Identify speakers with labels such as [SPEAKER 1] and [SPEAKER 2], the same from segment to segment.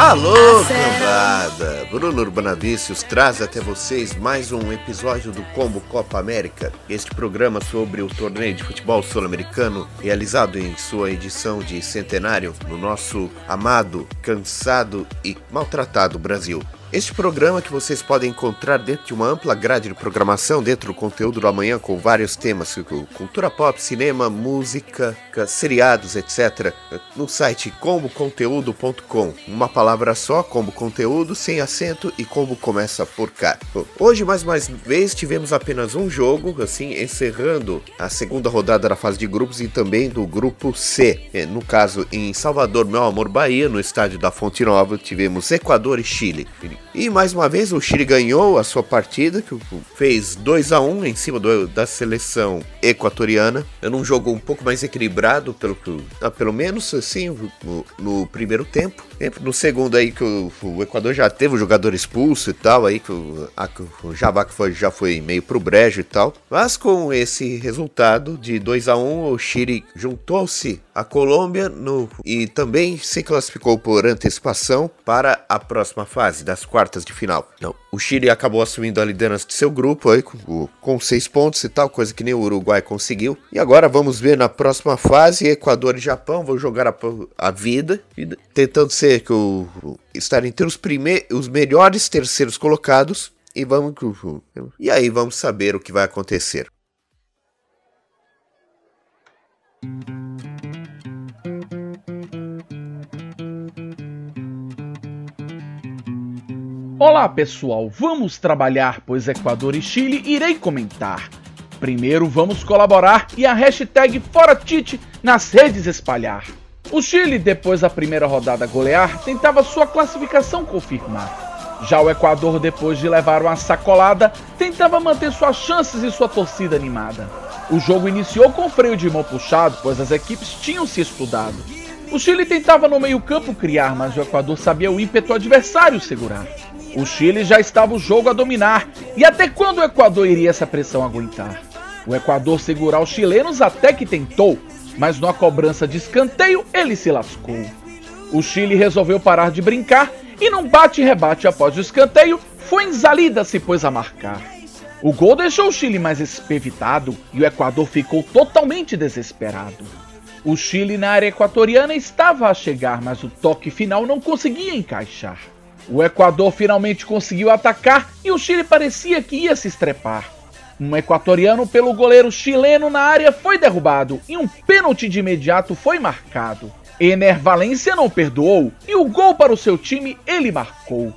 [SPEAKER 1] Alô, cambada! Bruno Urbanavicius traz até vocês mais um episódio do Combo Copa América, este programa sobre o torneio de futebol sul-americano realizado em sua edição de centenário no nosso amado, cansado e maltratado Brasil. Este programa que vocês podem encontrar dentro de uma ampla grade de programação, dentro do conteúdo do amanhã, com vários temas, cultura pop, cinema, música, seriados, etc., no site comboconteúdo.com. Uma palavra só, combo conteúdo, sem acento e combo começa por cá. Hoje, mais uma vez, tivemos apenas um jogo, assim, encerrando a segunda rodada da fase de grupos e também do grupo C. É, no caso, em Salvador, meu amor, Bahia, no estádio da Fonte Nova, tivemos Equador e Chile. E mais uma vez o Chile ganhou a sua partida, que fez 2 a 1 em cima do, da seleção equatoriana. Era um jogo um pouco mais equilibrado, pelo, ah, pelo menos assim, no, no primeiro tempo. No segundo aí que o, o, Equador já teve o jogador expulso e tal, aí que o, a, o Jabá foi, já foi meio pro brejo e tal. Mas com esse resultado de 2 a 1 o Chile juntou-se à Colômbia no, e também se classificou por antecipação para a próxima fase das quartas de final. Não, o Chile acabou assumindo a liderança de seu grupo aí, com, com seis pontos e tal, coisa que nem o Uruguai conseguiu. E agora vamos ver na próxima fase, Equador e Japão vão jogar a, a vida, tentando ser que o, estar entre os, os melhores terceiros colocados e vamos e aí vamos saber o que vai acontecer.
[SPEAKER 2] Olá pessoal, vamos trabalhar, pois Equador e Chile irei comentar. Primeiro vamos colaborar e a hashtag ForaTite nas redes espalhar. O Chile, depois da primeira rodada golear, tentava sua classificação confirmar. Já o Equador, depois de levar uma sacolada, tentava manter suas chances e sua torcida animada. O jogo iniciou com freio de mão puxado, pois as equipes tinham se estudado. O Chile tentava no meio-campo criar, mas o Equador sabia o ímpeto adversário segurar. O Chile já estava o jogo a dominar, e até quando o Equador iria essa pressão aguentar? O Equador segurar os chilenos até que tentou, mas numa cobrança de escanteio ele se lascou. O Chile resolveu parar de brincar e num bate-rebate após o escanteio, foi Zalida se pôs a marcar. O gol deixou o Chile mais espevitado e o Equador ficou totalmente desesperado. O Chile na área equatoriana estava a chegar, mas o toque final não conseguia encaixar. O Equador finalmente conseguiu atacar e o Chile parecia que ia se estrepar. Um equatoriano pelo goleiro chileno na área foi derrubado e um pênalti de imediato foi marcado. Ener Valência não perdoou e o gol para o seu time ele marcou.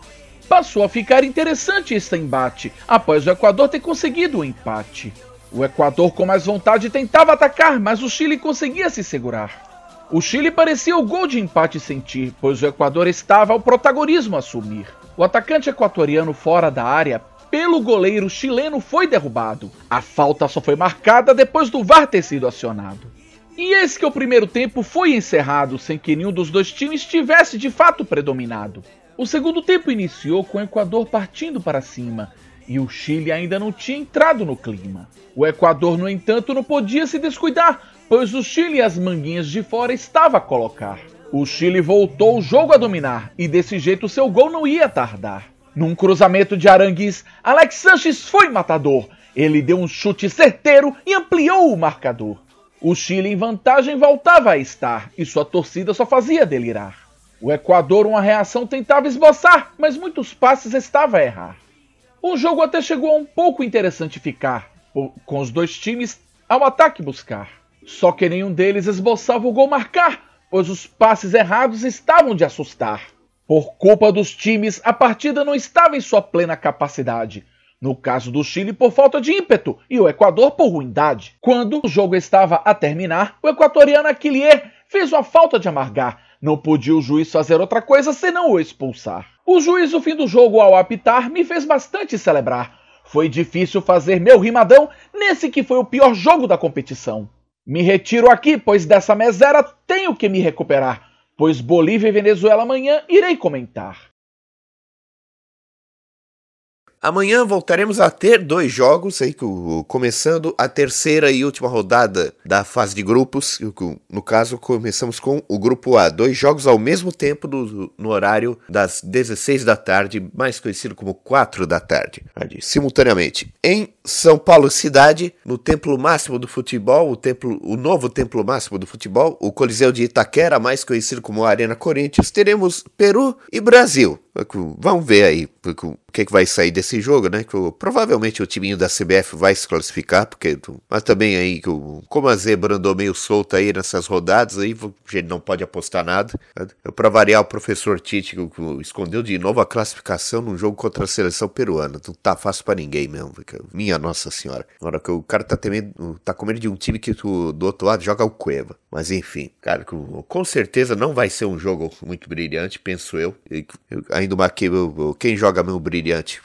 [SPEAKER 2] Passou a ficar interessante esse embate após o Equador ter conseguido o empate. O Equador com mais vontade tentava atacar, mas o Chile conseguia se segurar. O Chile parecia o gol de empate sentir, pois o Equador estava ao protagonismo assumir. O atacante equatoriano fora da área pelo goleiro chileno foi derrubado. A falta só foi marcada depois do VAR ter sido acionado. E eis que o primeiro tempo foi encerrado sem que nenhum dos dois times tivesse de fato predominado. O segundo tempo iniciou com o Equador partindo para cima e o Chile ainda não tinha entrado no clima. O Equador, no entanto, não podia se descuidar, pois o Chile as manguinhas de fora estava a colocar. O Chile voltou o jogo a dominar e desse jeito seu gol não ia tardar. Num cruzamento de Arangues, Alex Sanches foi matador. Ele deu um chute certeiro e ampliou o marcador. O Chile em vantagem voltava a estar e sua torcida só fazia delirar. O Equador, uma reação, tentava esboçar, mas muitos passes estava a errar. O jogo até chegou a um pouco interessante ficar, com os dois times ao ataque buscar. Só que nenhum deles esboçava o gol marcar, pois os passes errados estavam de assustar. Por culpa dos times, a partida não estava em sua plena capacidade. No caso do Chile, por falta de ímpeto, e o Equador por ruindade. Quando o jogo estava a terminar, o equatoriano Aquilier fez uma falta de amargar. Não podia o juiz fazer outra coisa senão o expulsar. O juiz, no fim do jogo, ao apitar, me fez bastante celebrar. Foi difícil fazer meu rimadão nesse que foi o pior jogo da competição. Me retiro aqui, pois dessa mesera tenho que me recuperar pois Bolívia e Venezuela amanhã irei comentar.
[SPEAKER 1] Amanhã voltaremos a ter dois jogos, aí, começando a terceira e última rodada da fase de grupos. No caso, começamos com o grupo A. Dois jogos ao mesmo tempo no, no horário das 16 da tarde, mais conhecido como 4 da tarde, simultaneamente. Em São Paulo cidade, no Templo Máximo do Futebol, o, templo, o novo Templo Máximo do Futebol, o Coliseu de Itaquera, mais conhecido como Arena Corinthians, teremos Peru e Brasil. Vamos ver aí o que, que vai sair desse jogo, né? Provavelmente o timinho da CBF vai se classificar, porque mas também aí como a zebra andou meio solta aí nessas rodadas, aí a gente não pode apostar nada. Para variar, o professor Tite escondeu de novo a classificação num jogo contra a seleção peruana. Não tá fácil para ninguém mesmo. Minha Nossa Senhora. Agora que o cara tá temendo, tá com medo de um time que do outro lado joga o Cueva. Mas enfim, cara, com certeza não vai ser um jogo muito brilhante, penso eu. Ainda uma que quem joga meio brilhante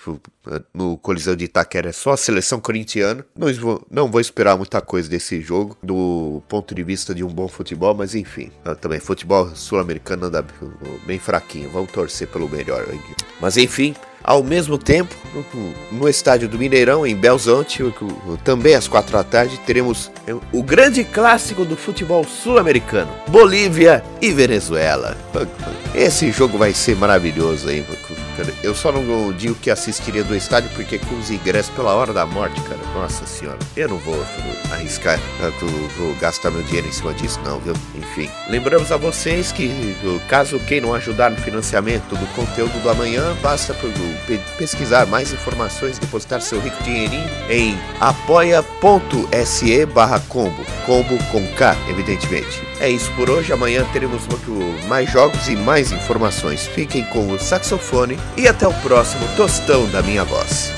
[SPEAKER 1] no Coliseu de Itaquera é só a seleção corintiana. Não vou, não vou esperar muita coisa desse jogo, do ponto de vista de um bom futebol, mas enfim. Também futebol sul-americano anda bem fraquinho. Vamos torcer pelo melhor. Mas enfim, ao mesmo tempo, no estádio do Mineirão, em Belzonte, também às quatro da tarde, teremos o grande clássico do futebol sul-americano: Bolívia e Venezuela. Esse jogo vai ser maravilhoso aí. Eu só não digo que assistiria do estádio porque com os ingressos pela hora da morte, cara. Nossa senhora, eu não vou arriscar, vou gastar meu dinheiro em cima disso, não, viu? Enfim, lembramos a vocês que caso queiram ajudar no financiamento do conteúdo do amanhã, basta pesquisar mais informações e depositar seu rico dinheirinho em apoia.se barra combo, combo com K, evidentemente. É isso por hoje, amanhã teremos mais jogos e mais informações. Fiquem com o saxofone e até o próximo tostão da minha voz.